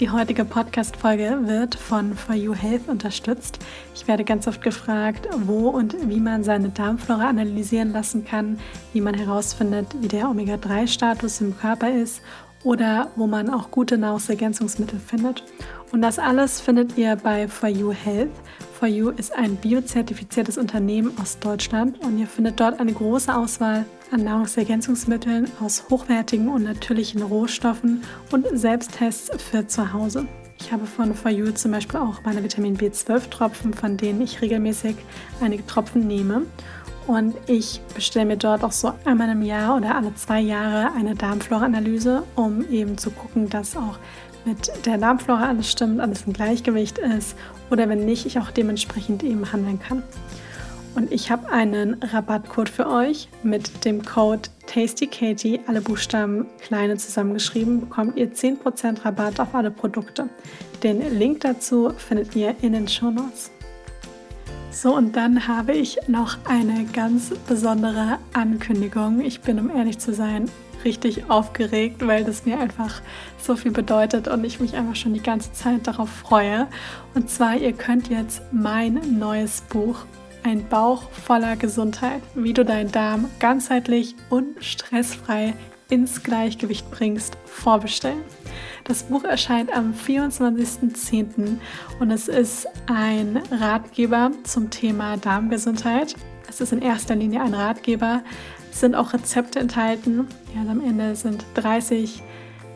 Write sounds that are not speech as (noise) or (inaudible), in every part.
Die heutige Podcast-Folge wird von For You Health unterstützt. Ich werde ganz oft gefragt, wo und wie man seine Darmflora analysieren lassen kann, wie man herausfindet, wie der Omega-3-Status im Körper ist oder wo man auch gute Nahrungsergänzungsmittel findet. Und das alles findet ihr bei For You Health. For You ist ein biozertifiziertes Unternehmen aus Deutschland und ihr findet dort eine große Auswahl an Nahrungsergänzungsmitteln aus hochwertigen und natürlichen Rohstoffen und Selbsttests für zu Hause. Ich habe von For You zum Beispiel auch meine Vitamin B12-Tropfen, von denen ich regelmäßig einige Tropfen nehme. Und ich bestelle mir dort auch so einmal im Jahr oder alle zwei Jahre eine Darmflora-Analyse, um eben zu gucken, dass auch mit der Darmflora alles stimmt, alles im Gleichgewicht ist oder wenn nicht, ich auch dementsprechend eben handeln kann. Und ich habe einen Rabattcode für euch mit dem Code TastyKatie, alle Buchstaben kleine zusammengeschrieben, bekommt ihr 10% Rabatt auf alle Produkte. Den Link dazu findet ihr in den Show Notes. So, und dann habe ich noch eine ganz besondere Ankündigung. Ich bin, um ehrlich zu sein, richtig aufgeregt, weil das mir einfach so viel bedeutet und ich mich einfach schon die ganze Zeit darauf freue. Und zwar, ihr könnt jetzt mein neues Buch ein Bauch voller Gesundheit, wie du deinen Darm ganzheitlich und stressfrei ins Gleichgewicht bringst, vorbestellen. Das Buch erscheint am 24.10. und es ist ein Ratgeber zum Thema Darmgesundheit. Es ist in erster Linie ein Ratgeber. Es sind auch Rezepte enthalten. Ja, am Ende sind 30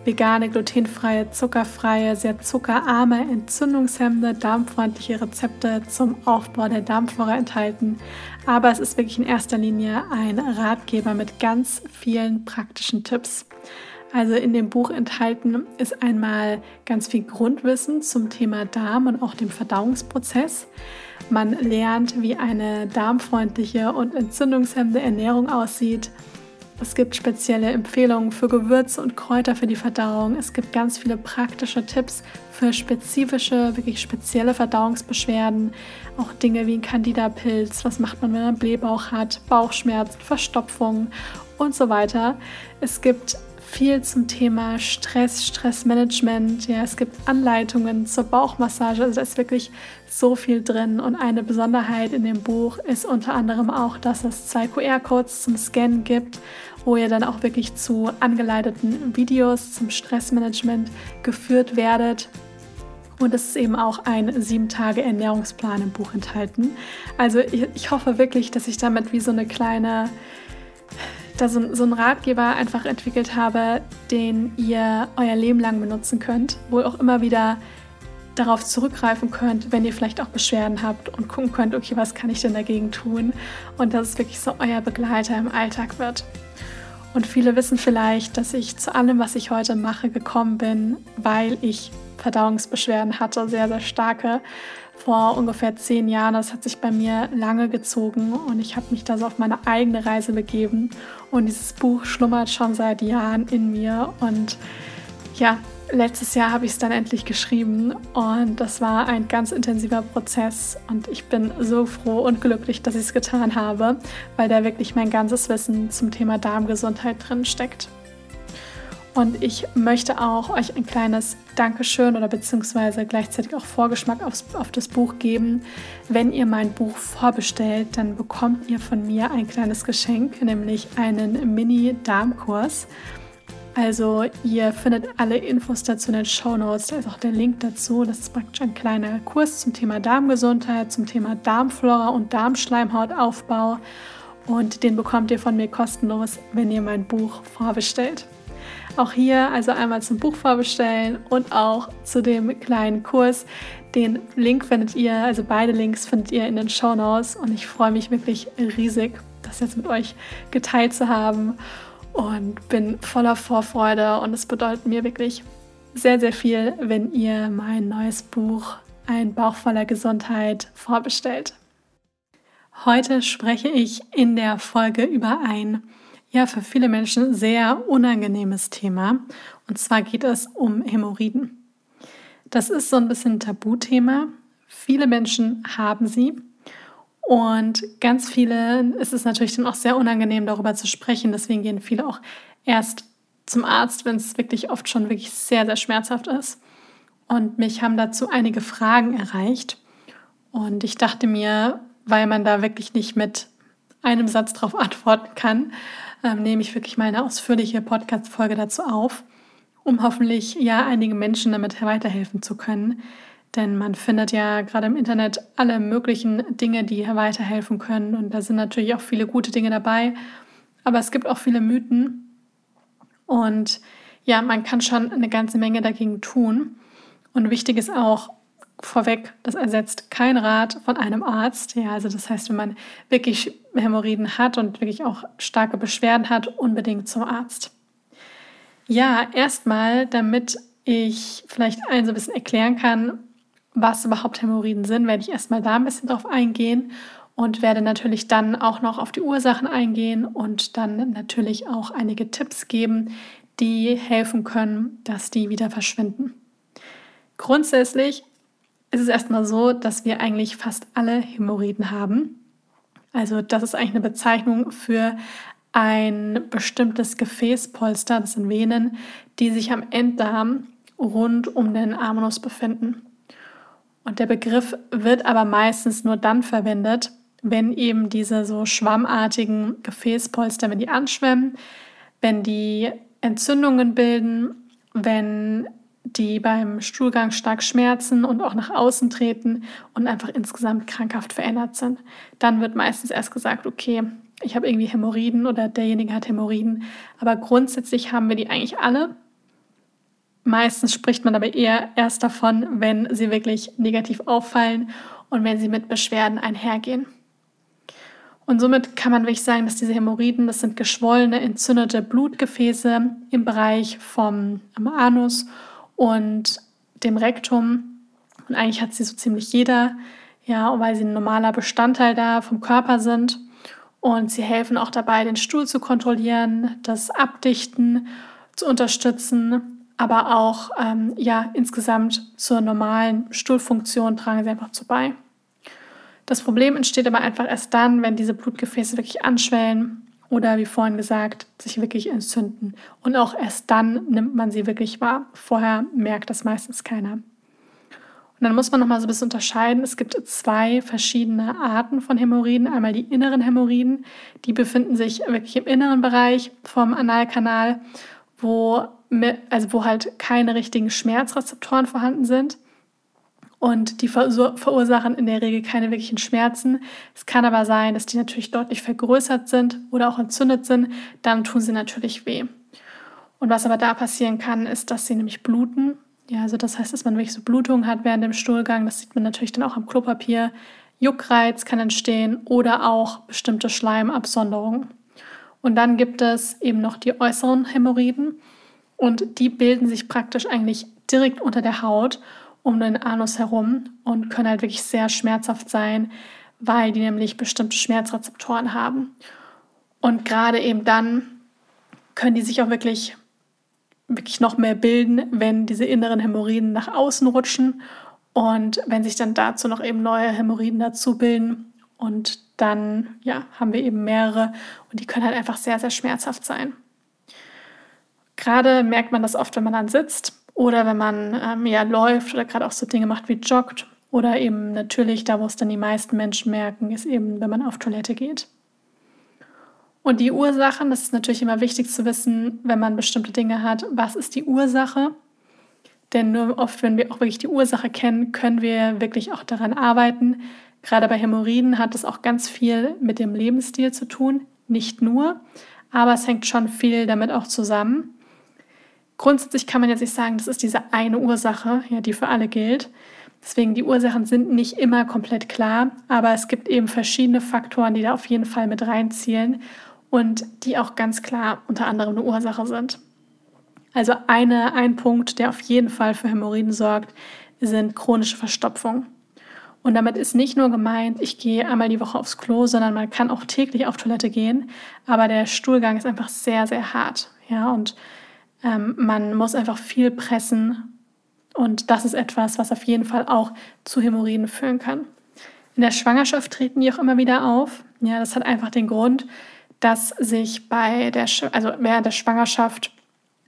vegane, glutenfreie, zuckerfreie, sehr zuckerarme, entzündungshemmende, darmfreundliche Rezepte zum Aufbau der Darmflora enthalten. Aber es ist wirklich in erster Linie ein Ratgeber mit ganz vielen praktischen Tipps. Also in dem Buch enthalten ist einmal ganz viel Grundwissen zum Thema Darm und auch dem Verdauungsprozess. Man lernt, wie eine darmfreundliche und entzündungshemmende Ernährung aussieht. Es gibt spezielle Empfehlungen für Gewürze und Kräuter für die Verdauung. Es gibt ganz viele praktische Tipps für spezifische, wirklich spezielle Verdauungsbeschwerden. Auch Dinge wie ein Candida-Pilz, was macht man, wenn man Blähbauch hat, Bauchschmerzen, Verstopfung und so weiter. Es gibt viel zum Thema Stress, Stressmanagement. Ja, es gibt Anleitungen zur Bauchmassage. Also da ist wirklich so viel drin. Und eine Besonderheit in dem Buch ist unter anderem auch, dass es zwei QR-Codes zum Scannen gibt, wo ihr dann auch wirklich zu angeleiteten Videos zum Stressmanagement geführt werdet. Und es ist eben auch ein sieben Tage Ernährungsplan im Buch enthalten. Also ich hoffe wirklich, dass ich damit wie so eine kleine da so, so einen Ratgeber einfach entwickelt habe, den ihr euer Leben lang benutzen könnt, wo ihr auch immer wieder darauf zurückgreifen könnt, wenn ihr vielleicht auch Beschwerden habt und gucken könnt, okay, was kann ich denn dagegen tun? Und dass es wirklich so euer Begleiter im Alltag wird. Und viele wissen vielleicht, dass ich zu allem, was ich heute mache, gekommen bin, weil ich Verdauungsbeschwerden hatte, sehr, sehr starke vor ungefähr zehn Jahren. Das hat sich bei mir lange gezogen und ich habe mich da so auf meine eigene Reise begeben. Und dieses Buch schlummert schon seit Jahren in mir. Und ja, letztes Jahr habe ich es dann endlich geschrieben und das war ein ganz intensiver Prozess und ich bin so froh und glücklich, dass ich es getan habe, weil da wirklich mein ganzes Wissen zum Thema Darmgesundheit drin steckt. Und ich möchte auch euch ein kleines Dankeschön oder beziehungsweise gleichzeitig auch Vorgeschmack aufs, auf das Buch geben. Wenn ihr mein Buch vorbestellt, dann bekommt ihr von mir ein kleines Geschenk, nämlich einen Mini-Darmkurs. Also ihr findet alle Infos dazu in den Show Notes. Da ist auch der Link dazu. Das ist praktisch ein kleiner Kurs zum Thema Darmgesundheit, zum Thema Darmflora und Darmschleimhautaufbau. Und den bekommt ihr von mir kostenlos, wenn ihr mein Buch vorbestellt. Auch hier also einmal zum Buch vorbestellen und auch zu dem kleinen Kurs. Den Link findet ihr, also beide Links findet ihr in den Show Notes und ich freue mich wirklich riesig, das jetzt mit euch geteilt zu haben und bin voller Vorfreude und es bedeutet mir wirklich sehr, sehr viel, wenn ihr mein neues Buch Ein Bauch voller Gesundheit vorbestellt. Heute spreche ich in der Folge über ein, ja, für viele Menschen sehr unangenehmes Thema. Und zwar geht es um Hämorrhoiden. Das ist so ein bisschen ein Tabuthema. Viele Menschen haben sie. Und ganz viele ist es natürlich dann auch sehr unangenehm, darüber zu sprechen. Deswegen gehen viele auch erst zum Arzt, wenn es wirklich oft schon wirklich sehr, sehr schmerzhaft ist. Und mich haben dazu einige Fragen erreicht. Und ich dachte mir, weil man da wirklich nicht mit einem Satz darauf antworten kann, ähm, nehme ich wirklich mal eine ausführliche Podcast-Folge dazu auf, um hoffentlich ja einige Menschen damit weiterhelfen zu können. Denn man findet ja gerade im Internet alle möglichen Dinge, die weiterhelfen können. Und da sind natürlich auch viele gute Dinge dabei. Aber es gibt auch viele Mythen. Und ja, man kann schon eine ganze Menge dagegen tun. Und wichtig ist auch, vorweg, das ersetzt kein Rat von einem Arzt. Ja, also das heißt, wenn man wirklich Hämorrhoiden hat und wirklich auch starke Beschwerden hat, unbedingt zum Arzt. Ja, erstmal, damit ich vielleicht ein so ein bisschen erklären kann, was überhaupt Hämorrhoiden sind, werde ich erstmal da ein bisschen drauf eingehen und werde natürlich dann auch noch auf die Ursachen eingehen und dann natürlich auch einige Tipps geben, die helfen können, dass die wieder verschwinden. Grundsätzlich ist es erstmal so, dass wir eigentlich fast alle Hämorrhoiden haben. Also das ist eigentlich eine Bezeichnung für ein bestimmtes Gefäßpolster, das sind Venen, die sich am Enddarm rund um den Amenus befinden. Und der Begriff wird aber meistens nur dann verwendet, wenn eben diese so schwammartigen Gefäßpolster, wenn die anschwemmen, wenn die Entzündungen bilden, wenn die beim Stuhlgang stark schmerzen und auch nach außen treten und einfach insgesamt krankhaft verändert sind. Dann wird meistens erst gesagt, okay, ich habe irgendwie Hämorrhoiden oder derjenige hat Hämorrhoiden. Aber grundsätzlich haben wir die eigentlich alle. Meistens spricht man aber eher erst davon, wenn sie wirklich negativ auffallen und wenn sie mit Beschwerden einhergehen. Und somit kann man wirklich sagen, dass diese Hämorrhoiden, das sind geschwollene, entzündete Blutgefäße im Bereich vom Anus und dem Rektum. Und eigentlich hat sie so ziemlich jeder, ja, weil sie ein normaler Bestandteil da vom Körper sind. Und sie helfen auch dabei, den Stuhl zu kontrollieren, das Abdichten zu unterstützen, aber auch ähm, ja, insgesamt zur normalen Stuhlfunktion tragen sie einfach zu bei. Das Problem entsteht aber einfach erst dann, wenn diese Blutgefäße wirklich anschwellen oder wie vorhin gesagt, sich wirklich entzünden. Und auch erst dann nimmt man sie wirklich wahr. Vorher merkt das meistens keiner. Und dann muss man nochmal so ein bisschen unterscheiden. Es gibt zwei verschiedene Arten von Hämorrhoiden. Einmal die inneren Hämorrhoiden, die befinden sich wirklich im inneren Bereich vom Analkanal, wo, also wo halt keine richtigen Schmerzrezeptoren vorhanden sind und die verursachen in der Regel keine wirklichen Schmerzen. Es kann aber sein, dass die natürlich deutlich vergrößert sind oder auch entzündet sind. Dann tun sie natürlich weh. Und was aber da passieren kann, ist, dass sie nämlich bluten. Ja, also das heißt, dass man wirklich so Blutungen hat während dem Stuhlgang. Das sieht man natürlich dann auch am Klopapier. Juckreiz kann entstehen oder auch bestimmte Schleimabsonderungen. Und dann gibt es eben noch die äußeren Hämorrhoiden und die bilden sich praktisch eigentlich direkt unter der Haut um den Anus herum und können halt wirklich sehr schmerzhaft sein, weil die nämlich bestimmte Schmerzrezeptoren haben. Und gerade eben dann können die sich auch wirklich, wirklich noch mehr bilden, wenn diese inneren Hämorrhoiden nach außen rutschen und wenn sich dann dazu noch eben neue Hämorrhoiden dazu bilden. Und dann ja, haben wir eben mehrere und die können halt einfach sehr, sehr schmerzhaft sein. Gerade merkt man das oft, wenn man dann sitzt oder wenn man ähm, ja läuft oder gerade auch so Dinge macht wie joggt. Oder eben natürlich, da wo es dann die meisten Menschen merken, ist eben, wenn man auf Toilette geht. Und die Ursachen, das ist natürlich immer wichtig zu wissen, wenn man bestimmte Dinge hat, was ist die Ursache? Denn nur oft, wenn wir auch wirklich die Ursache kennen, können wir wirklich auch daran arbeiten. Gerade bei Hämorrhoiden hat es auch ganz viel mit dem Lebensstil zu tun. Nicht nur, aber es hängt schon viel damit auch zusammen. Grundsätzlich kann man jetzt nicht sagen, das ist diese eine Ursache, ja, die für alle gilt. Deswegen die Ursachen sind nicht immer komplett klar, aber es gibt eben verschiedene Faktoren, die da auf jeden Fall mit reinzielen und die auch ganz klar unter anderem eine Ursache sind. Also eine, ein Punkt, der auf jeden Fall für Hämorrhoiden sorgt, sind chronische Verstopfungen. Und damit ist nicht nur gemeint, ich gehe einmal die Woche aufs Klo, sondern man kann auch täglich auf Toilette gehen. Aber der Stuhlgang ist einfach sehr, sehr hart. Ja, und ähm, man muss einfach viel pressen. Und das ist etwas, was auf jeden Fall auch zu Hämorrhoiden führen kann. In der Schwangerschaft treten die auch immer wieder auf. Ja, das hat einfach den Grund, dass sich bei der, also während der Schwangerschaft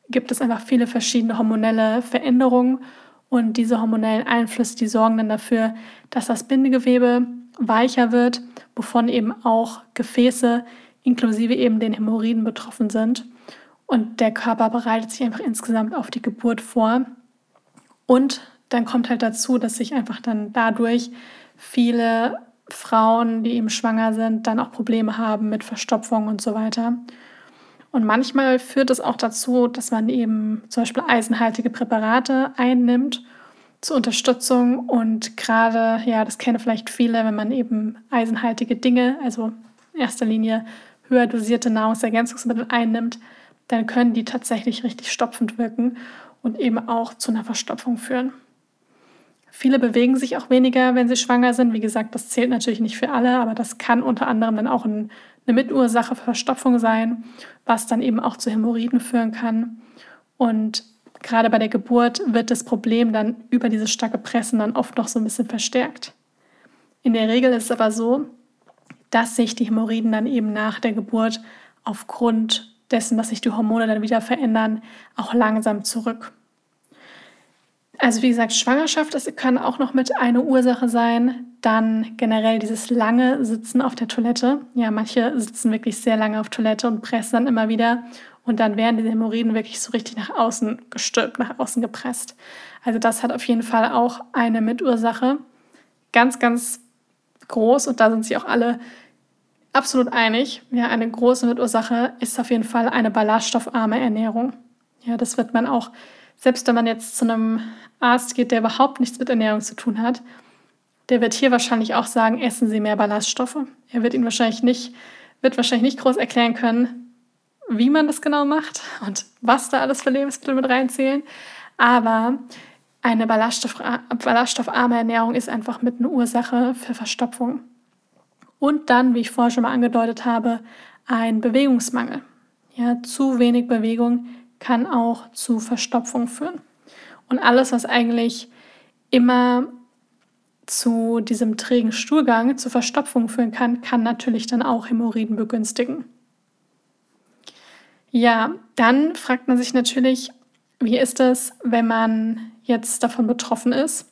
gibt es einfach viele verschiedene hormonelle Veränderungen und diese hormonellen Einflüsse, die sorgen dann dafür, dass das Bindegewebe weicher wird, wovon eben auch Gefäße inklusive eben den Hämorrhoiden betroffen sind. Und der Körper bereitet sich einfach insgesamt auf die Geburt vor. Und dann kommt halt dazu, dass sich einfach dann dadurch viele Frauen, die eben schwanger sind, dann auch Probleme haben mit Verstopfung und so weiter. Und manchmal führt es auch dazu, dass man eben zum Beispiel eisenhaltige Präparate einnimmt zur Unterstützung. Und gerade, ja, das kennen vielleicht viele, wenn man eben eisenhaltige Dinge, also in erster Linie höher dosierte Nahrungsergänzungsmittel einnimmt, dann können die tatsächlich richtig stopfend wirken und eben auch zu einer Verstopfung führen. Viele bewegen sich auch weniger, wenn sie schwanger sind. Wie gesagt, das zählt natürlich nicht für alle, aber das kann unter anderem dann auch eine Mitursache für Verstopfung sein, was dann eben auch zu Hämorrhoiden führen kann. Und gerade bei der Geburt wird das Problem dann über dieses starke Pressen dann oft noch so ein bisschen verstärkt. In der Regel ist es aber so, dass sich die Hämorrhoiden dann eben nach der Geburt aufgrund dessen, dass sich die Hormone dann wieder verändern, auch langsam zurück. Also wie gesagt, Schwangerschaft das kann auch noch mit eine Ursache sein. Dann generell dieses lange Sitzen auf der Toilette. Ja, manche sitzen wirklich sehr lange auf Toilette und pressen dann immer wieder. Und dann werden diese Hämorrhoiden wirklich so richtig nach außen gestülpt, nach außen gepresst. Also das hat auf jeden Fall auch eine Mitursache. Ganz, ganz groß. Und da sind sich auch alle absolut einig. Ja, eine große Mitursache ist auf jeden Fall eine ballaststoffarme Ernährung. Ja, das wird man auch selbst wenn man jetzt zu einem Arzt geht, der überhaupt nichts mit Ernährung zu tun hat, der wird hier wahrscheinlich auch sagen, essen Sie mehr Ballaststoffe. Er wird Ihnen wahrscheinlich nicht, wird wahrscheinlich nicht groß erklären können, wie man das genau macht und was da alles für Lebensmittel mit reinzählen. Aber eine Ballaststoff, ballaststoffarme Ernährung ist einfach mit einer Ursache für Verstopfung. Und dann, wie ich vorher schon mal angedeutet habe, ein Bewegungsmangel. Ja, zu wenig Bewegung kann auch zu Verstopfung führen. Und alles, was eigentlich immer zu diesem trägen Stuhlgang, zu Verstopfung führen kann, kann natürlich dann auch Hämorrhoiden begünstigen. Ja, dann fragt man sich natürlich, wie ist es, wenn man jetzt davon betroffen ist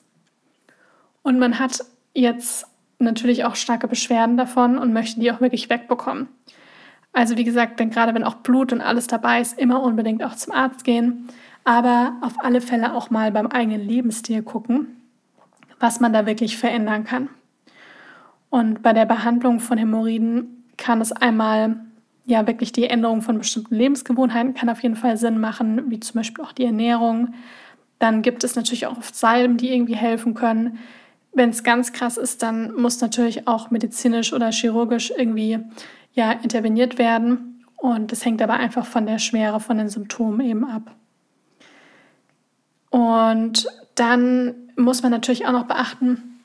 und man hat jetzt natürlich auch starke Beschwerden davon und möchte die auch wirklich wegbekommen. Also wie gesagt, wenn gerade wenn auch Blut und alles dabei ist, immer unbedingt auch zum Arzt gehen, aber auf alle Fälle auch mal beim eigenen Lebensstil gucken, was man da wirklich verändern kann. Und bei der Behandlung von Hämorrhoiden kann es einmal ja wirklich die Änderung von bestimmten Lebensgewohnheiten kann auf jeden Fall Sinn machen, wie zum Beispiel auch die Ernährung. Dann gibt es natürlich auch oft Salben, die irgendwie helfen können. Wenn es ganz krass ist, dann muss natürlich auch medizinisch oder chirurgisch irgendwie ja, interveniert werden. Und das hängt aber einfach von der Schwere von den Symptomen eben ab. Und dann muss man natürlich auch noch beachten,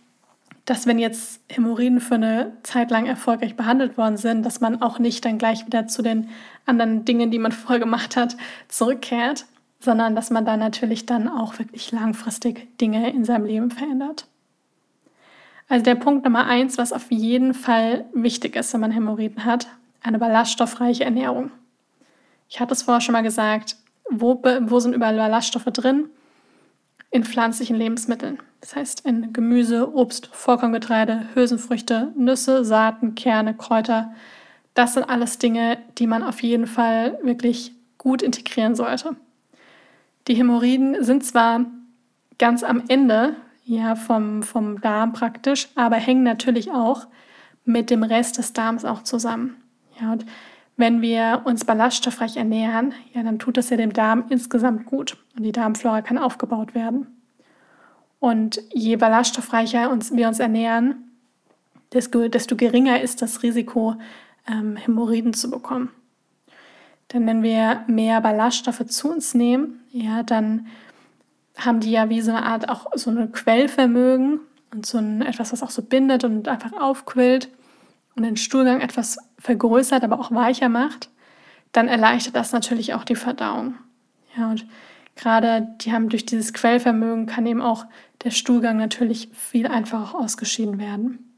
dass wenn jetzt Hämorrhoiden für eine Zeit lang erfolgreich behandelt worden sind, dass man auch nicht dann gleich wieder zu den anderen Dingen, die man (laughs) vorher gemacht hat, zurückkehrt, sondern dass man dann natürlich dann auch wirklich langfristig Dinge in seinem Leben verändert. Also der Punkt Nummer eins, was auf jeden Fall wichtig ist, wenn man Hämorrhoiden hat, eine ballaststoffreiche Ernährung. Ich hatte es vorher schon mal gesagt, wo, wo sind überall Ballaststoffe drin? In pflanzlichen Lebensmitteln. Das heißt in Gemüse, Obst, Vollkorngetreide, Hülsenfrüchte, Nüsse, Saaten, Kerne, Kräuter. Das sind alles Dinge, die man auf jeden Fall wirklich gut integrieren sollte. Die Hämorrhoiden sind zwar ganz am Ende ja, vom, vom Darm praktisch, aber hängen natürlich auch mit dem Rest des Darms auch zusammen. Ja, und wenn wir uns ballaststoffreich ernähren, ja, dann tut das ja dem Darm insgesamt gut und die Darmflora kann aufgebaut werden. Und je ballaststoffreicher uns, wir uns ernähren, desto, desto geringer ist das Risiko, ähm, Hämorrhoiden zu bekommen. Denn wenn wir mehr Ballaststoffe zu uns nehmen, ja, dann haben die ja wie so eine Art auch so ein Quellvermögen und so ein, etwas, was auch so bindet und einfach aufquillt und den Stuhlgang etwas vergrößert, aber auch weicher macht, dann erleichtert das natürlich auch die Verdauung. Ja, und gerade die haben durch dieses Quellvermögen kann eben auch der Stuhlgang natürlich viel einfacher ausgeschieden werden.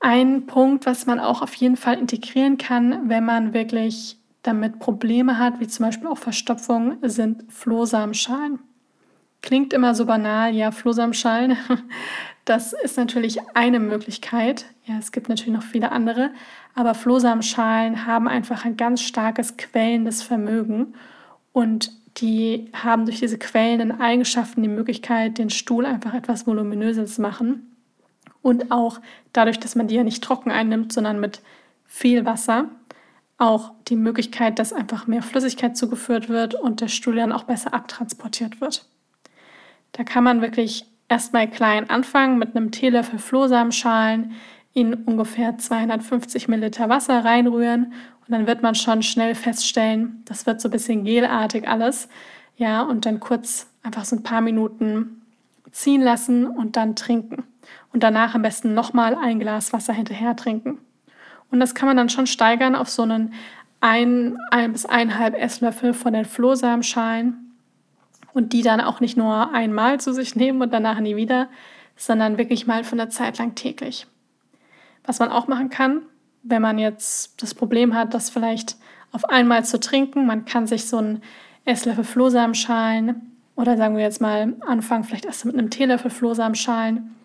Ein Punkt, was man auch auf jeden Fall integrieren kann, wenn man wirklich damit Probleme hat, wie zum Beispiel auch Verstopfung, sind Flohsamenschalen. Klingt immer so banal, ja, Flohsamenschalen. (laughs) Das ist natürlich eine Möglichkeit. Ja, es gibt natürlich noch viele andere, aber Flohsamenschalen haben einfach ein ganz starkes quellendes Vermögen und die haben durch diese quellenden Eigenschaften die Möglichkeit, den Stuhl einfach etwas voluminöser zu machen. Und auch dadurch, dass man die ja nicht trocken einnimmt, sondern mit viel Wasser, auch die Möglichkeit, dass einfach mehr Flüssigkeit zugeführt wird und der Stuhl dann auch besser abtransportiert wird. Da kann man wirklich erstmal klein anfangen mit einem Teelöffel Flohsamenschalen in ungefähr 250 Milliliter Wasser reinrühren und dann wird man schon schnell feststellen, das wird so ein bisschen gelartig alles. Ja, und dann kurz einfach so ein paar Minuten ziehen lassen und dann trinken. Und danach am besten nochmal ein Glas Wasser hinterher trinken. Und das kann man dann schon steigern auf so einen ein, ein bis eineinhalb Esslöffel von den Flohsamenschalen und die dann auch nicht nur einmal zu sich nehmen und danach nie wieder, sondern wirklich mal für eine Zeit lang täglich. Was man auch machen kann, wenn man jetzt das Problem hat, das vielleicht auf einmal zu trinken, man kann sich so einen Esslöffel Flohsamenschalen oder sagen wir jetzt mal anfangen, vielleicht erst mit einem Teelöffel Flohsamenschalen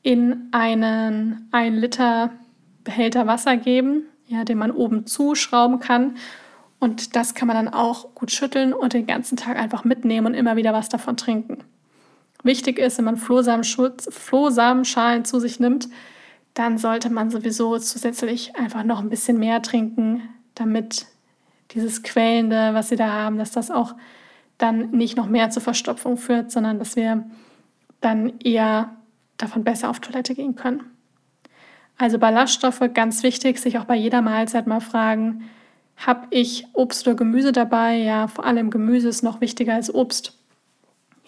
in einen 1 Liter Behälter Wasser geben, ja, den man oben zuschrauben kann. Und das kann man dann auch gut schütteln und den ganzen Tag einfach mitnehmen und immer wieder was davon trinken. Wichtig ist, wenn man Flohsamenschalen zu sich nimmt, dann sollte man sowieso zusätzlich einfach noch ein bisschen mehr trinken, damit dieses Quälende, was sie da haben, dass das auch dann nicht noch mehr zur Verstopfung führt, sondern dass wir dann eher davon besser auf Toilette gehen können. Also Ballaststoffe, ganz wichtig, sich auch bei jeder Mahlzeit mal fragen, habe ich Obst oder Gemüse dabei? Ja, vor allem Gemüse ist noch wichtiger als Obst.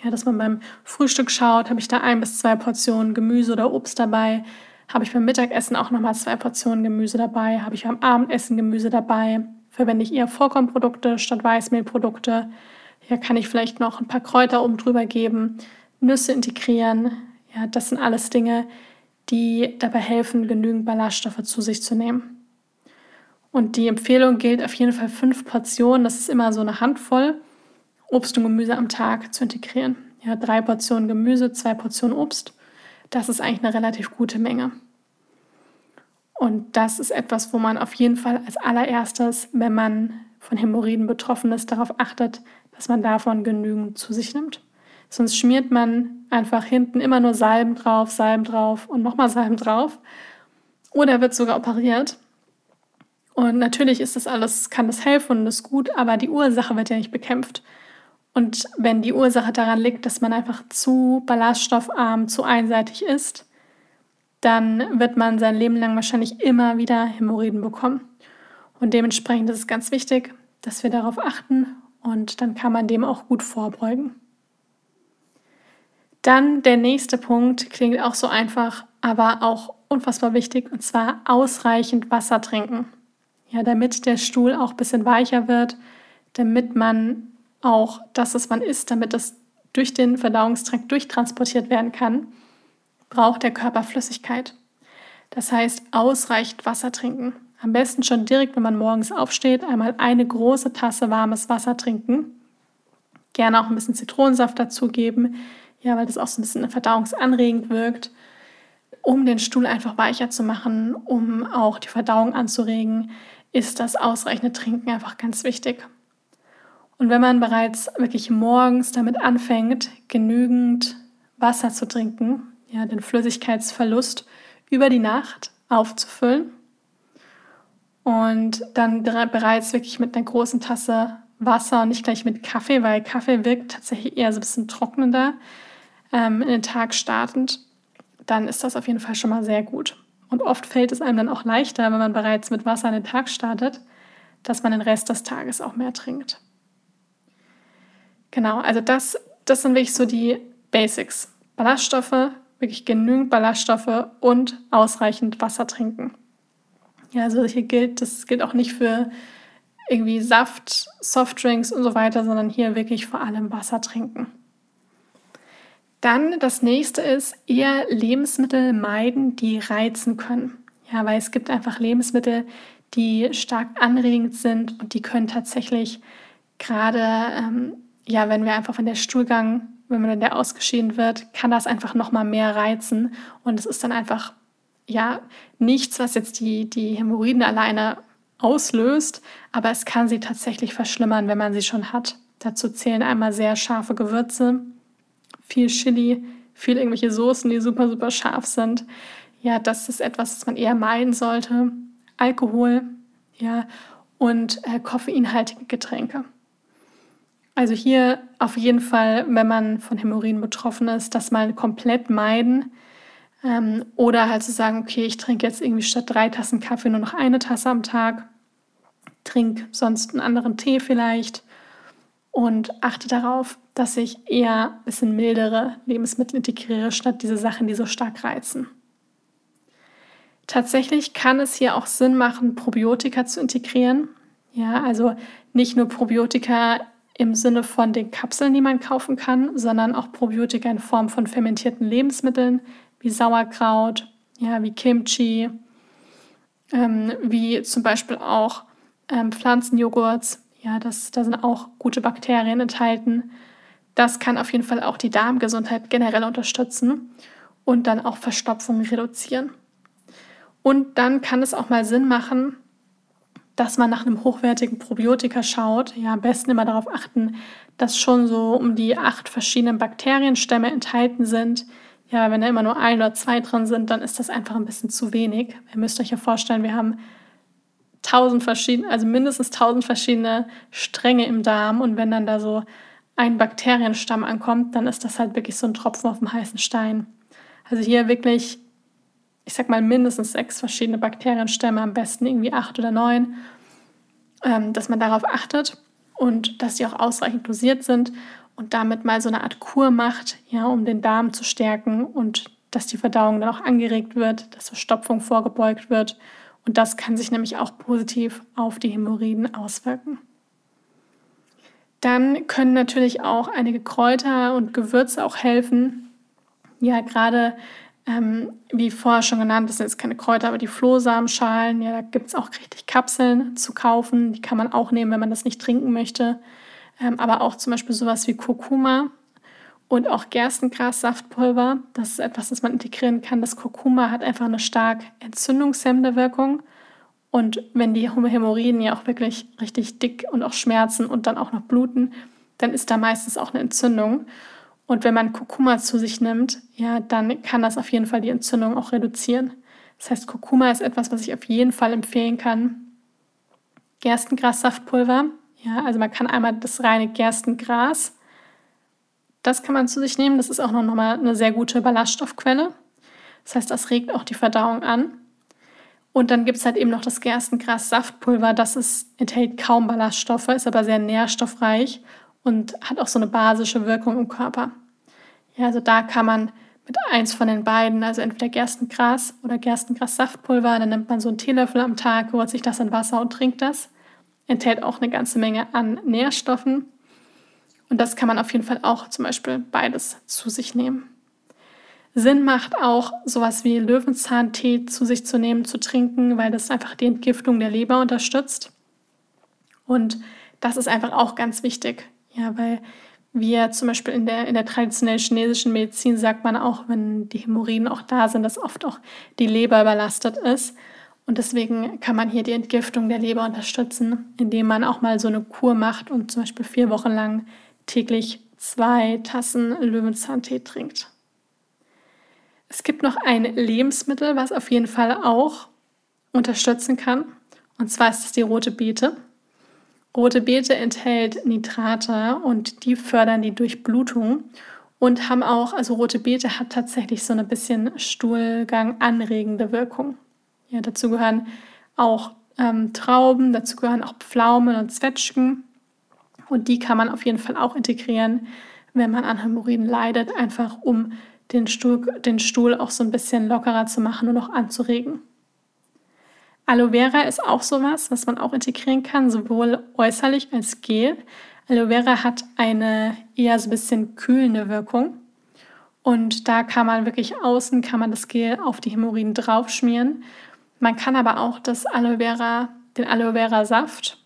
Ja, dass man beim Frühstück schaut, habe ich da ein bis zwei Portionen Gemüse oder Obst dabei? Habe ich beim Mittagessen auch nochmal zwei Portionen Gemüse dabei? Habe ich beim Abendessen Gemüse dabei? Verwende ich eher Vollkornprodukte statt Weißmehlprodukte? Ja, kann ich vielleicht noch ein paar Kräuter oben drüber geben? Nüsse integrieren? Ja, das sind alles Dinge, die dabei helfen, genügend Ballaststoffe zu sich zu nehmen. Und die Empfehlung gilt auf jeden Fall fünf Portionen, das ist immer so eine Handvoll Obst und Gemüse am Tag zu integrieren. Ja, drei Portionen Gemüse, zwei Portionen Obst. Das ist eigentlich eine relativ gute Menge. Und das ist etwas, wo man auf jeden Fall als allererstes, wenn man von Hämorrhoiden betroffen ist, darauf achtet, dass man davon genügend zu sich nimmt. Sonst schmiert man einfach hinten immer nur Salben drauf, Salben drauf und nochmal Salben drauf. Oder wird sogar operiert. Und natürlich ist das alles, kann das helfen und ist gut, aber die Ursache wird ja nicht bekämpft. Und wenn die Ursache daran liegt, dass man einfach zu ballaststoffarm, zu einseitig ist, dann wird man sein Leben lang wahrscheinlich immer wieder Hämorrhoiden bekommen. Und dementsprechend ist es ganz wichtig, dass wir darauf achten und dann kann man dem auch gut vorbeugen. Dann der nächste Punkt klingt auch so einfach, aber auch unfassbar wichtig, und zwar ausreichend Wasser trinken. Ja, damit der Stuhl auch ein bisschen weicher wird, damit man auch das, was man isst, damit das durch den Verdauungstrakt durchtransportiert werden kann, braucht der Körper Flüssigkeit. Das heißt, ausreichend Wasser trinken. Am besten schon direkt, wenn man morgens aufsteht, einmal eine große Tasse warmes Wasser trinken. Gerne auch ein bisschen Zitronensaft dazugeben ja, weil das auch so ein bisschen verdauungsanregend wirkt, um den Stuhl einfach weicher zu machen, um auch die Verdauung anzuregen, ist das ausreichende Trinken einfach ganz wichtig. Und wenn man bereits wirklich morgens damit anfängt, genügend Wasser zu trinken, ja, den Flüssigkeitsverlust über die Nacht aufzufüllen und dann bereits wirklich mit einer großen Tasse Wasser und nicht gleich mit Kaffee, weil Kaffee wirkt tatsächlich eher so ein bisschen trocknender, ähm, in den Tag startend, dann ist das auf jeden Fall schon mal sehr gut. Und oft fällt es einem dann auch leichter, wenn man bereits mit Wasser in den Tag startet, dass man den Rest des Tages auch mehr trinkt. Genau, also das, das sind wirklich so die Basics. Ballaststoffe, wirklich genügend Ballaststoffe und ausreichend Wasser trinken. Ja, also hier gilt, das gilt auch nicht für irgendwie Saft, Softdrinks und so weiter, sondern hier wirklich vor allem Wasser trinken. Dann das nächste ist eher Lebensmittel meiden, die reizen können. Ja, weil es gibt einfach Lebensmittel, die stark anregend sind und die können tatsächlich gerade, ähm, ja, wenn wir einfach von der Stuhlgang, wenn man der ausgeschieden wird, kann das einfach noch mal mehr reizen und es ist dann einfach ja nichts, was jetzt die die Hämorrhoiden alleine auslöst, aber es kann sie tatsächlich verschlimmern, wenn man sie schon hat. Dazu zählen einmal sehr scharfe Gewürze, viel Chili, viel irgendwelche Soßen, die super, super scharf sind. Ja, das ist etwas, das man eher meiden sollte. Alkohol, ja, und äh, koffeinhaltige Getränke. Also hier auf jeden Fall, wenn man von Hämorrhoiden betroffen ist, das mal komplett meiden. Ähm, oder halt zu sagen, okay, ich trinke jetzt irgendwie statt drei Tassen Kaffee nur noch eine Tasse am Tag. Trink sonst einen anderen Tee vielleicht. Und achte darauf, dass ich eher ein bisschen mildere Lebensmittel integriere, statt diese Sachen, die so stark reizen. Tatsächlich kann es hier auch Sinn machen, Probiotika zu integrieren. Ja, also nicht nur Probiotika im Sinne von den Kapseln, die man kaufen kann, sondern auch Probiotika in Form von fermentierten Lebensmitteln wie Sauerkraut, ja, wie Kimchi, ähm, wie zum Beispiel auch ähm, Pflanzenjoghurts. Ja, das, da sind auch gute Bakterien enthalten. Das kann auf jeden Fall auch die Darmgesundheit generell unterstützen und dann auch Verstopfung reduzieren. Und dann kann es auch mal Sinn machen, dass man nach einem hochwertigen Probiotika schaut. Ja, am besten immer darauf achten, dass schon so um die acht verschiedenen Bakterienstämme enthalten sind. Ja, wenn da immer nur ein oder zwei drin sind, dann ist das einfach ein bisschen zu wenig. Ihr müsst euch ja vorstellen, wir haben tausend verschiedene, also mindestens tausend verschiedene Stränge im Darm und wenn dann da so ein Bakterienstamm ankommt, dann ist das halt wirklich so ein Tropfen auf dem heißen Stein. Also hier wirklich ich sag mal, mindestens sechs verschiedene Bakterienstämme, am besten irgendwie acht oder neun, ähm, dass man darauf achtet und dass die auch ausreichend dosiert sind und damit mal so eine Art Kur macht, ja, um den Darm zu stärken und dass die Verdauung dann auch angeregt wird, dass Verstopfung vorgebeugt wird. Und das kann sich nämlich auch positiv auf die Hämorrhoiden auswirken. Dann können natürlich auch einige Kräuter und Gewürze auch helfen. Ja, gerade ähm, wie vorher schon genannt, das sind jetzt keine Kräuter, aber die Flohsamenschalen, ja, da gibt es auch richtig Kapseln zu kaufen. Die kann man auch nehmen, wenn man das nicht trinken möchte. Ähm, aber auch zum Beispiel sowas wie Kurkuma und auch Gerstengras-Saftpulver. Das ist etwas, das man integrieren kann. Das Kurkuma hat einfach eine stark entzündungshemmende Wirkung. Und wenn die Hämorrhoiden ja auch wirklich richtig dick und auch schmerzen und dann auch noch bluten, dann ist da meistens auch eine Entzündung. Und wenn man Kurkuma zu sich nimmt, ja, dann kann das auf jeden Fall die Entzündung auch reduzieren. Das heißt, Kurkuma ist etwas, was ich auf jeden Fall empfehlen kann. Gerstengrassaftpulver, ja, also man kann einmal das reine Gerstengras, das kann man zu sich nehmen. Das ist auch noch mal eine sehr gute Ballaststoffquelle. Das heißt, das regt auch die Verdauung an. Und dann gibt es halt eben noch das Gerstengras-Saftpulver. Das ist, enthält kaum Ballaststoffe, ist aber sehr nährstoffreich und hat auch so eine basische Wirkung im Körper. Ja, also da kann man mit eins von den beiden, also entweder Gerstengras oder Gerstengras-Saftpulver, dann nimmt man so einen Teelöffel am Tag, rührt sich das in Wasser und trinkt das. Enthält auch eine ganze Menge an Nährstoffen. Und das kann man auf jeden Fall auch zum Beispiel beides zu sich nehmen. Sinn macht auch, sowas wie Löwenzahntee zu sich zu nehmen, zu trinken, weil das einfach die Entgiftung der Leber unterstützt. Und das ist einfach auch ganz wichtig. Ja, weil wir zum Beispiel in der, in der traditionellen chinesischen Medizin sagt man auch, wenn die Hämorrhoiden auch da sind, dass oft auch die Leber überlastet ist. Und deswegen kann man hier die Entgiftung der Leber unterstützen, indem man auch mal so eine Kur macht und zum Beispiel vier Wochen lang täglich zwei Tassen Löwenzahntee trinkt. Es gibt noch ein Lebensmittel, was auf jeden Fall auch unterstützen kann. Und zwar ist es die rote Beete. Rote Beete enthält Nitrate und die fördern die Durchblutung und haben auch, also rote Beete hat tatsächlich so eine bisschen Stuhlgang anregende Wirkung. Ja, dazu gehören auch ähm, Trauben, dazu gehören auch Pflaumen und Zwetschgen und die kann man auf jeden Fall auch integrieren, wenn man an Hämorrhoiden leidet, einfach um den Stuhl, den Stuhl auch so ein bisschen lockerer zu machen und auch anzuregen. Aloe Vera ist auch sowas, was man auch integrieren kann, sowohl äußerlich als Gel. Aloe Vera hat eine eher so ein bisschen kühlende Wirkung. Und da kann man wirklich außen, kann man das Gel auf die Hämorrhoiden draufschmieren. Man kann aber auch das Aloe Vera, den Aloe Vera Saft,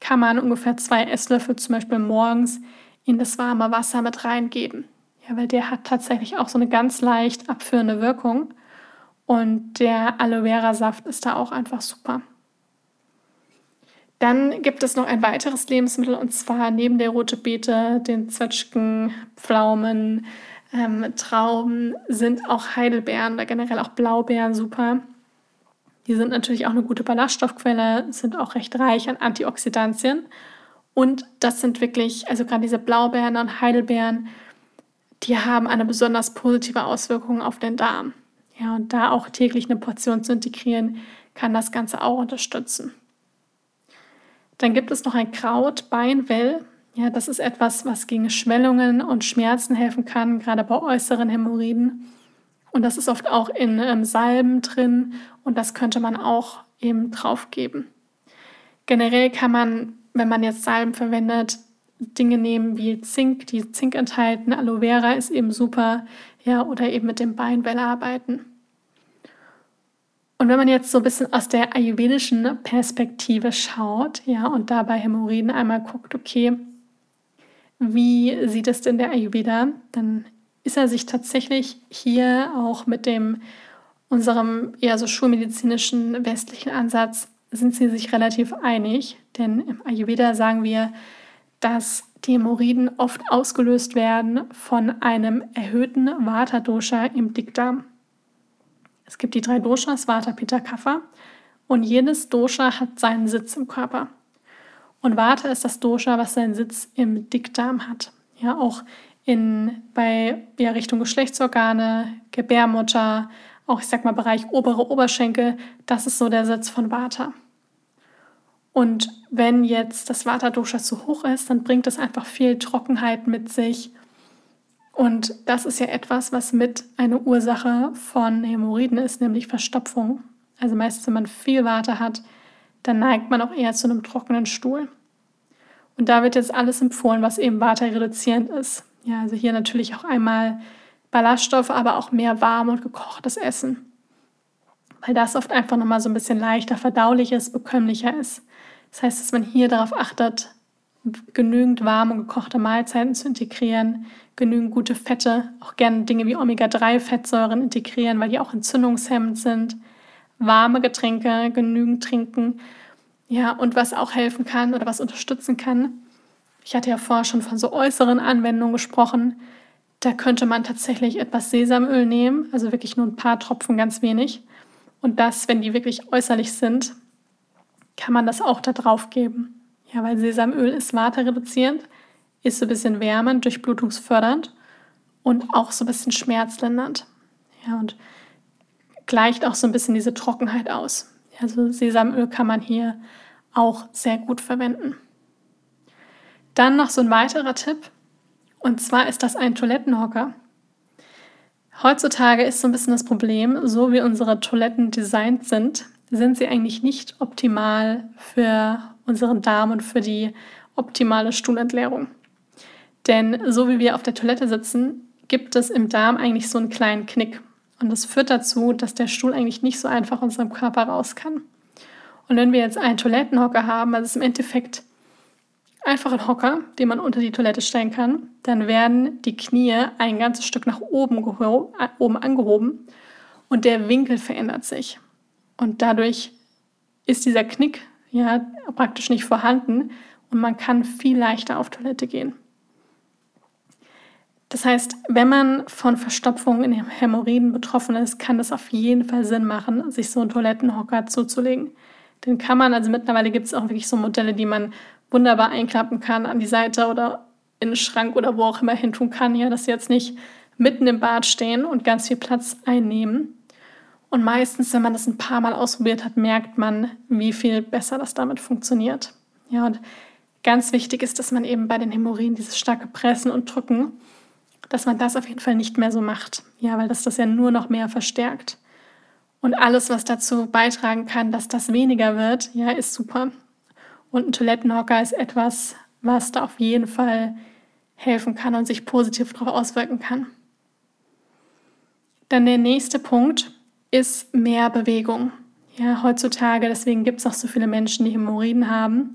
kann man ungefähr zwei Esslöffel zum Beispiel morgens in das warme Wasser mit reingeben. Ja, weil der hat tatsächlich auch so eine ganz leicht abführende Wirkung. Und der Aloe Vera Saft ist da auch einfach super. Dann gibt es noch ein weiteres Lebensmittel und zwar neben der rote Beete, den Zwetschgen, Pflaumen, ähm, Trauben sind auch Heidelbeeren oder generell auch Blaubeeren super. Die sind natürlich auch eine gute Ballaststoffquelle, sind auch recht reich an Antioxidantien. Und das sind wirklich, also gerade diese Blaubeeren und Heidelbeeren, die haben eine besonders positive Auswirkung auf den Darm. Ja, und da auch täglich eine Portion zu integrieren, kann das Ganze auch unterstützen. Dann gibt es noch ein Kraut, Beinwell. Ja, das ist etwas, was gegen Schwellungen und Schmerzen helfen kann, gerade bei äußeren Hämorrhoiden. Und das ist oft auch in ähm, Salben drin und das könnte man auch eben drauf geben. Generell kann man, wenn man jetzt Salben verwendet, Dinge nehmen wie Zink, die Zink enthalten. Aloe Vera ist eben super, ja, oder eben mit dem Beinwell arbeiten. Und wenn man jetzt so ein bisschen aus der ayurvedischen Perspektive schaut, ja, und dabei Hämorrhoiden einmal guckt, okay, wie sieht es denn der Ayurveda, dann ist er sich tatsächlich hier auch mit dem unserem eher so schulmedizinischen westlichen Ansatz sind sie sich relativ einig, denn im Ayurveda sagen wir, dass die Hämorrhoiden oft ausgelöst werden von einem erhöhten Vata-Dosha im Dickdarm. Es gibt die drei Doshas, Vata, Pitta, Kapha, und jedes Dosha hat seinen Sitz im Körper. Und Vata ist das Dosha, was seinen Sitz im Dickdarm hat. Ja, auch in, bei ja, Richtung Geschlechtsorgane, Gebärmutter, auch ich sag mal Bereich obere Oberschenkel, das ist so der Sitz von Vata. Und wenn jetzt das Vata-Dosha zu hoch ist, dann bringt es einfach viel Trockenheit mit sich. Und das ist ja etwas, was mit eine Ursache von Hämorrhoiden ist, nämlich Verstopfung. Also meistens, wenn man viel Vata hat, dann neigt man auch eher zu einem trockenen Stuhl. Und da wird jetzt alles empfohlen, was eben Vata reduzierend ist. Ja, also hier natürlich auch einmal Ballaststoffe, aber auch mehr warm und gekochtes Essen. Weil das oft einfach nochmal so ein bisschen leichter verdaulich ist, bekömmlicher ist. Das heißt, dass man hier darauf achtet, genügend warme und gekochte Mahlzeiten zu integrieren, genügend gute Fette, auch gerne Dinge wie Omega-3-Fettsäuren integrieren, weil die auch entzündungshemmend sind, warme Getränke, genügend trinken. Ja, und was auch helfen kann oder was unterstützen kann. Ich hatte ja vorher schon von so äußeren Anwendungen gesprochen. Da könnte man tatsächlich etwas Sesamöl nehmen, also wirklich nur ein paar Tropfen, ganz wenig. Und das, wenn die wirklich äußerlich sind, kann man das auch da drauf geben. Ja, weil Sesamöl ist waterreduzierend, ist so ein bisschen wärmend, durchblutungsfördernd und auch so ein bisschen schmerzlindernd. Ja, und gleicht auch so ein bisschen diese Trockenheit aus. Also Sesamöl kann man hier auch sehr gut verwenden. Dann noch so ein weiterer Tipp, und zwar ist das ein Toilettenhocker. Heutzutage ist so ein bisschen das Problem, so wie unsere Toiletten designt sind, sind sie eigentlich nicht optimal für unseren Darm und für die optimale Stuhlentleerung. Denn so wie wir auf der Toilette sitzen, gibt es im Darm eigentlich so einen kleinen Knick. Und das führt dazu, dass der Stuhl eigentlich nicht so einfach unserem Körper raus kann. Und wenn wir jetzt einen Toilettenhocker haben, also im Endeffekt einfach ein Hocker, den man unter die Toilette stellen kann, dann werden die Knie ein ganzes Stück nach oben, oben angehoben und der Winkel verändert sich. Und dadurch ist dieser Knick ja praktisch nicht vorhanden und man kann viel leichter auf Toilette gehen. Das heißt, wenn man von Verstopfung in den Hämorrhoiden betroffen ist, kann es auf jeden Fall Sinn machen, sich so einen Toilettenhocker zuzulegen. Den kann man, also mittlerweile gibt es auch wirklich so Modelle, die man wunderbar einklappen kann an die Seite oder in den Schrank oder wo auch immer hin tun kann, ja, dass sie jetzt nicht mitten im Bad stehen und ganz viel Platz einnehmen. Und meistens, wenn man das ein paar Mal ausprobiert hat, merkt man, wie viel besser das damit funktioniert. Ja, und ganz wichtig ist, dass man eben bei den Hämorrhoiden dieses starke Pressen und Drücken dass man das auf jeden Fall nicht mehr so macht. Ja, weil das das ja nur noch mehr verstärkt. Und alles, was dazu beitragen kann, dass das weniger wird, ja, ist super. Und ein Toilettenhocker ist etwas, was da auf jeden Fall helfen kann und sich positiv darauf auswirken kann. Dann der nächste Punkt ist mehr Bewegung. Ja, heutzutage, deswegen gibt es auch so viele Menschen, die Hämorrhoiden haben.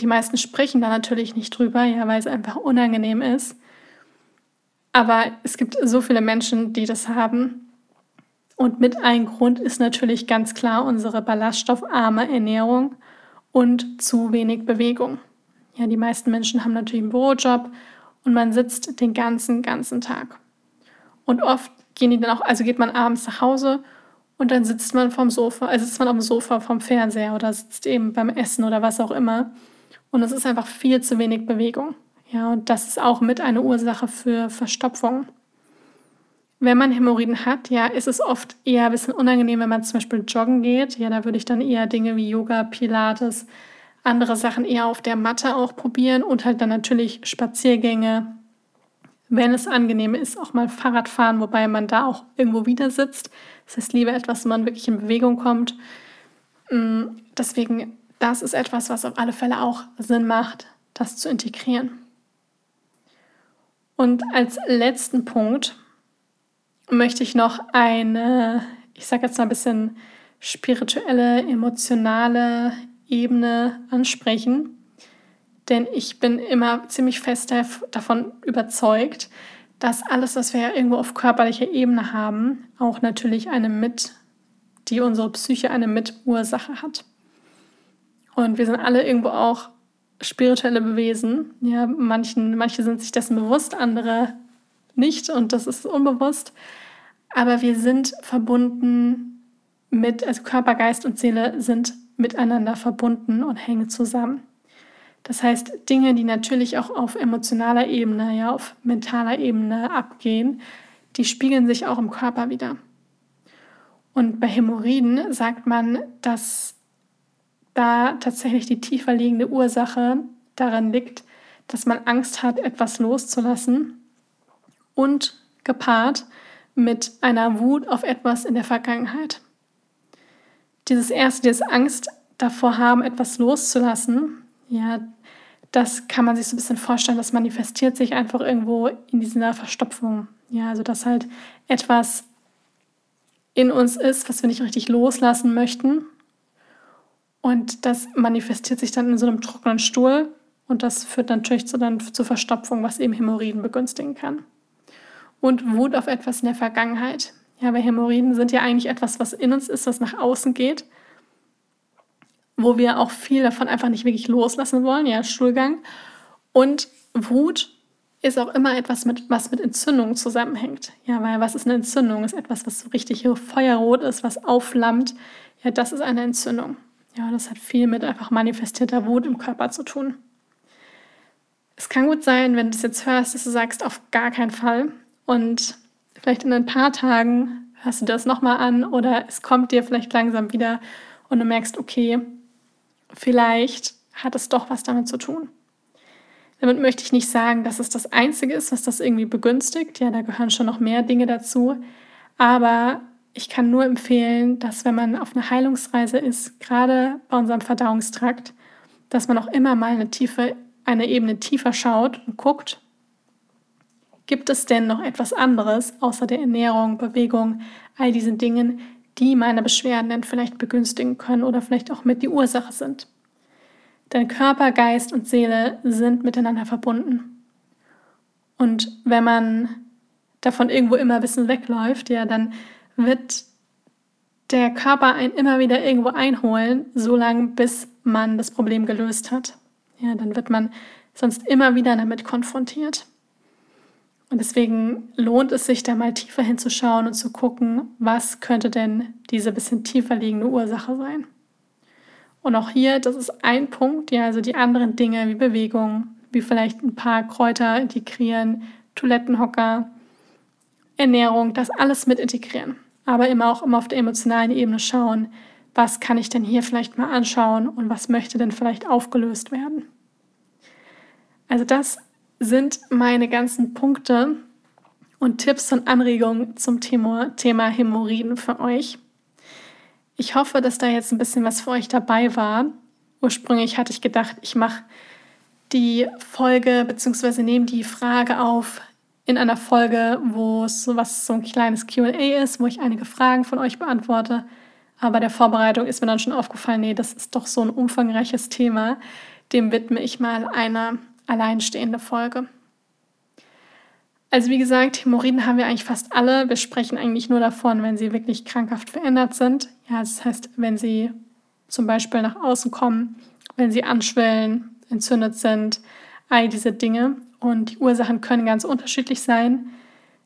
Die meisten sprechen da natürlich nicht drüber, ja, weil es einfach unangenehm ist. Aber es gibt so viele Menschen, die das haben. Und mit einem Grund ist natürlich ganz klar unsere ballaststoffarme Ernährung und zu wenig Bewegung. Ja, die meisten Menschen haben natürlich einen Bürojob und man sitzt den ganzen, ganzen Tag. Und oft gehen die dann auch, also geht man abends nach Hause und dann sitzt man vom Sofa, also sitzt man auf dem Sofa vom Fernseher oder sitzt eben beim Essen oder was auch immer. Und es ist einfach viel zu wenig Bewegung. Ja, und das ist auch mit eine Ursache für Verstopfung. Wenn man Hämorrhoiden hat, ja, ist es oft eher ein bisschen unangenehm, wenn man zum Beispiel joggen geht. Ja, da würde ich dann eher Dinge wie Yoga, Pilates, andere Sachen eher auf der Matte auch probieren und halt dann natürlich Spaziergänge, wenn es angenehm ist, auch mal Fahrrad fahren, wobei man da auch irgendwo wieder sitzt. Das heißt, lieber etwas, wo man wirklich in Bewegung kommt. Mm, deswegen, das ist etwas, was auf alle Fälle auch Sinn macht, das zu integrieren. Und als letzten Punkt möchte ich noch eine, ich sage jetzt mal ein bisschen spirituelle, emotionale Ebene ansprechen. Denn ich bin immer ziemlich fest davon überzeugt, dass alles, was wir ja irgendwo auf körperlicher Ebene haben, auch natürlich eine mit, die unsere Psyche eine Mitursache hat. Und wir sind alle irgendwo auch spirituelle Wesen. Ja, manchen, manche sind sich dessen bewusst, andere nicht und das ist unbewusst. Aber wir sind verbunden mit, also Körper, Geist und Seele sind miteinander verbunden und hängen zusammen. Das heißt, Dinge, die natürlich auch auf emotionaler Ebene, ja, auf mentaler Ebene abgehen, die spiegeln sich auch im Körper wieder. Und bei Hämorrhoiden sagt man, dass da tatsächlich die tiefer liegende Ursache daran liegt, dass man Angst hat, etwas loszulassen und gepaart mit einer Wut auf etwas in der Vergangenheit. Dieses erste, dieses Angst davor haben, etwas loszulassen, ja, das kann man sich so ein bisschen vorstellen, das manifestiert sich einfach irgendwo in dieser Verstopfung. Ja, also dass halt etwas in uns ist, was wir nicht richtig loslassen möchten. Und das manifestiert sich dann in so einem trockenen Stuhl und das führt natürlich zu, dann zur Verstopfung, was eben Hämorrhoiden begünstigen kann. Und Wut auf etwas in der Vergangenheit. Ja, weil Hämorrhoiden sind ja eigentlich etwas, was in uns ist, was nach außen geht wo wir auch viel davon einfach nicht wirklich loslassen wollen, ja, Stuhlgang. Und Wut ist auch immer etwas, mit, was mit Entzündung zusammenhängt. Ja, weil was ist eine Entzündung? Ist etwas, was so richtig feuerrot ist, was aufflammt. Ja, das ist eine Entzündung. Ja, das hat viel mit einfach manifestierter Wut im Körper zu tun. Es kann gut sein, wenn du es jetzt hörst, dass du sagst, auf gar keinen Fall. Und vielleicht in ein paar Tagen hörst du das nochmal an oder es kommt dir vielleicht langsam wieder und du merkst, okay, vielleicht hat es doch was damit zu tun. Damit möchte ich nicht sagen, dass es das Einzige ist, was das irgendwie begünstigt. Ja, da gehören schon noch mehr Dinge dazu. Aber ich kann nur empfehlen, dass wenn man auf einer Heilungsreise ist, gerade bei unserem Verdauungstrakt, dass man auch immer mal eine, tiefe, eine Ebene tiefer schaut und guckt, gibt es denn noch etwas anderes außer der Ernährung, Bewegung, all diesen Dingen, die meine Beschwerden dann vielleicht begünstigen können oder vielleicht auch mit die Ursache sind. Denn Körper, Geist und Seele sind miteinander verbunden. Und wenn man davon irgendwo immer ein bisschen wegläuft, ja, dann wird der Körper einen immer wieder irgendwo einholen, solange bis man das Problem gelöst hat. Ja, dann wird man sonst immer wieder damit konfrontiert. Und deswegen lohnt es sich, da mal tiefer hinzuschauen und zu gucken, was könnte denn diese bisschen tiefer liegende Ursache sein. Und auch hier, das ist ein Punkt, ja, also die anderen Dinge wie Bewegung, wie vielleicht ein paar Kräuter integrieren, Toilettenhocker, Ernährung, das alles mit integrieren. Aber immer auch immer auf der emotionalen Ebene schauen, was kann ich denn hier vielleicht mal anschauen und was möchte denn vielleicht aufgelöst werden. Also das sind meine ganzen Punkte, und Tipps und Anregungen zum Thema, Thema Hämorrhoiden für euch. Ich hoffe, dass da jetzt ein bisschen was für euch dabei war. Ursprünglich hatte ich gedacht, ich mache die Folge bzw. nehme die Frage auf in einer Folge, wo es so so ein kleines QA ist, wo ich einige Fragen von euch beantworte. Aber der Vorbereitung ist mir dann schon aufgefallen, nee, das ist doch so ein umfangreiches Thema. Dem widme ich mal eine alleinstehende Folge. Also wie gesagt, Hämorrhoiden haben wir eigentlich fast alle. Wir sprechen eigentlich nur davon, wenn sie wirklich krankhaft verändert sind. Ja, das heißt, wenn sie zum Beispiel nach außen kommen, wenn sie anschwellen, entzündet sind, all diese Dinge. Und die Ursachen können ganz unterschiedlich sein,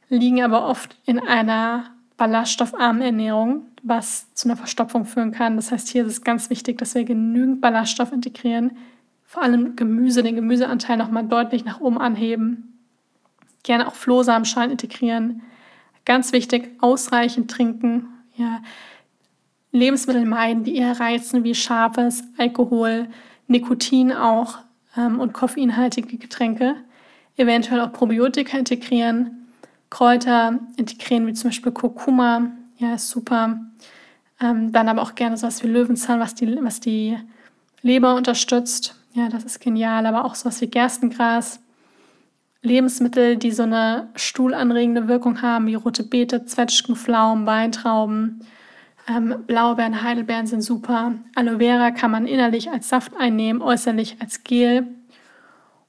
liegen aber oft in einer ballaststoffarmen Ernährung, was zu einer Verstopfung führen kann. Das heißt, hier ist es ganz wichtig, dass wir genügend Ballaststoff integrieren, vor allem Gemüse, den Gemüseanteil nochmal deutlich nach oben anheben Gerne auch Flohsamenschalen integrieren. Ganz wichtig, ausreichend trinken. Ja. Lebensmittel meiden, die eher reizen, wie scharfes, Alkohol, Nikotin auch ähm, und koffeinhaltige Getränke. Eventuell auch Probiotika integrieren. Kräuter integrieren, wie zum Beispiel Kurkuma. Ja, ist super. Ähm, dann aber auch gerne sowas wie Löwenzahn, was die, was die Leber unterstützt. Ja, das ist genial. Aber auch sowas wie Gerstengras Lebensmittel, die so eine stuhlanregende Wirkung haben, wie rote Beete, Zwetschgen, Pflaumen, Weintrauben, ähm, Blaubeeren, Heidelbeeren sind super. Aloe Vera kann man innerlich als Saft einnehmen, äußerlich als Gel.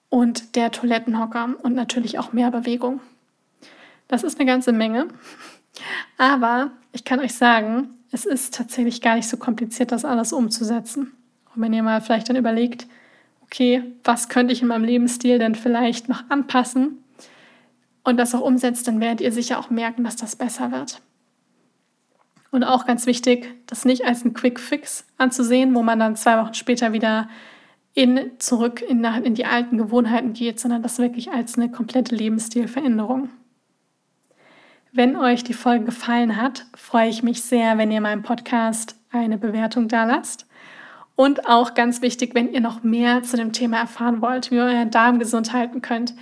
Und der Toilettenhocker und natürlich auch mehr Bewegung. Das ist eine ganze Menge. Aber ich kann euch sagen, es ist tatsächlich gar nicht so kompliziert, das alles umzusetzen. Und wenn ihr mal vielleicht dann überlegt, okay, was könnte ich in meinem Lebensstil denn vielleicht noch anpassen und das auch umsetzt, dann werdet ihr sicher auch merken, dass das besser wird. Und auch ganz wichtig, das nicht als ein Quick Fix anzusehen, wo man dann zwei Wochen später wieder in, zurück in, in die alten Gewohnheiten geht, sondern das wirklich als eine komplette Lebensstilveränderung. Wenn euch die Folge gefallen hat, freue ich mich sehr, wenn ihr meinem Podcast eine Bewertung da lasst. Und auch ganz wichtig, wenn ihr noch mehr zu dem Thema erfahren wollt, wie ihr euren Darm gesund halten könnt,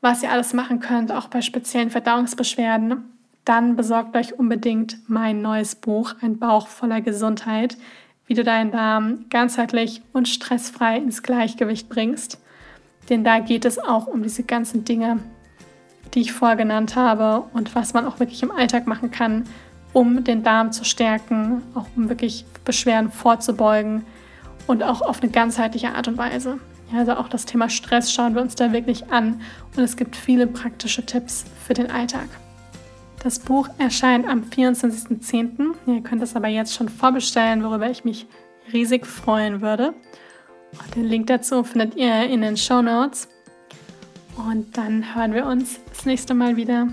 was ihr alles machen könnt, auch bei speziellen Verdauungsbeschwerden, dann besorgt euch unbedingt mein neues Buch, Ein Bauch voller Gesundheit, wie du deinen Darm ganzheitlich und stressfrei ins Gleichgewicht bringst. Denn da geht es auch um diese ganzen Dinge, die ich vorher genannt habe und was man auch wirklich im Alltag machen kann, um den Darm zu stärken, auch um wirklich Beschwerden vorzubeugen und auch auf eine ganzheitliche Art und Weise. Ja, also auch das Thema Stress schauen wir uns da wirklich an und es gibt viele praktische Tipps für den Alltag. Das Buch erscheint am 24.10. Ihr könnt es aber jetzt schon vorbestellen, worüber ich mich riesig freuen würde. Den Link dazu findet ihr in den Show Notes. Und dann hören wir uns das nächste Mal wieder.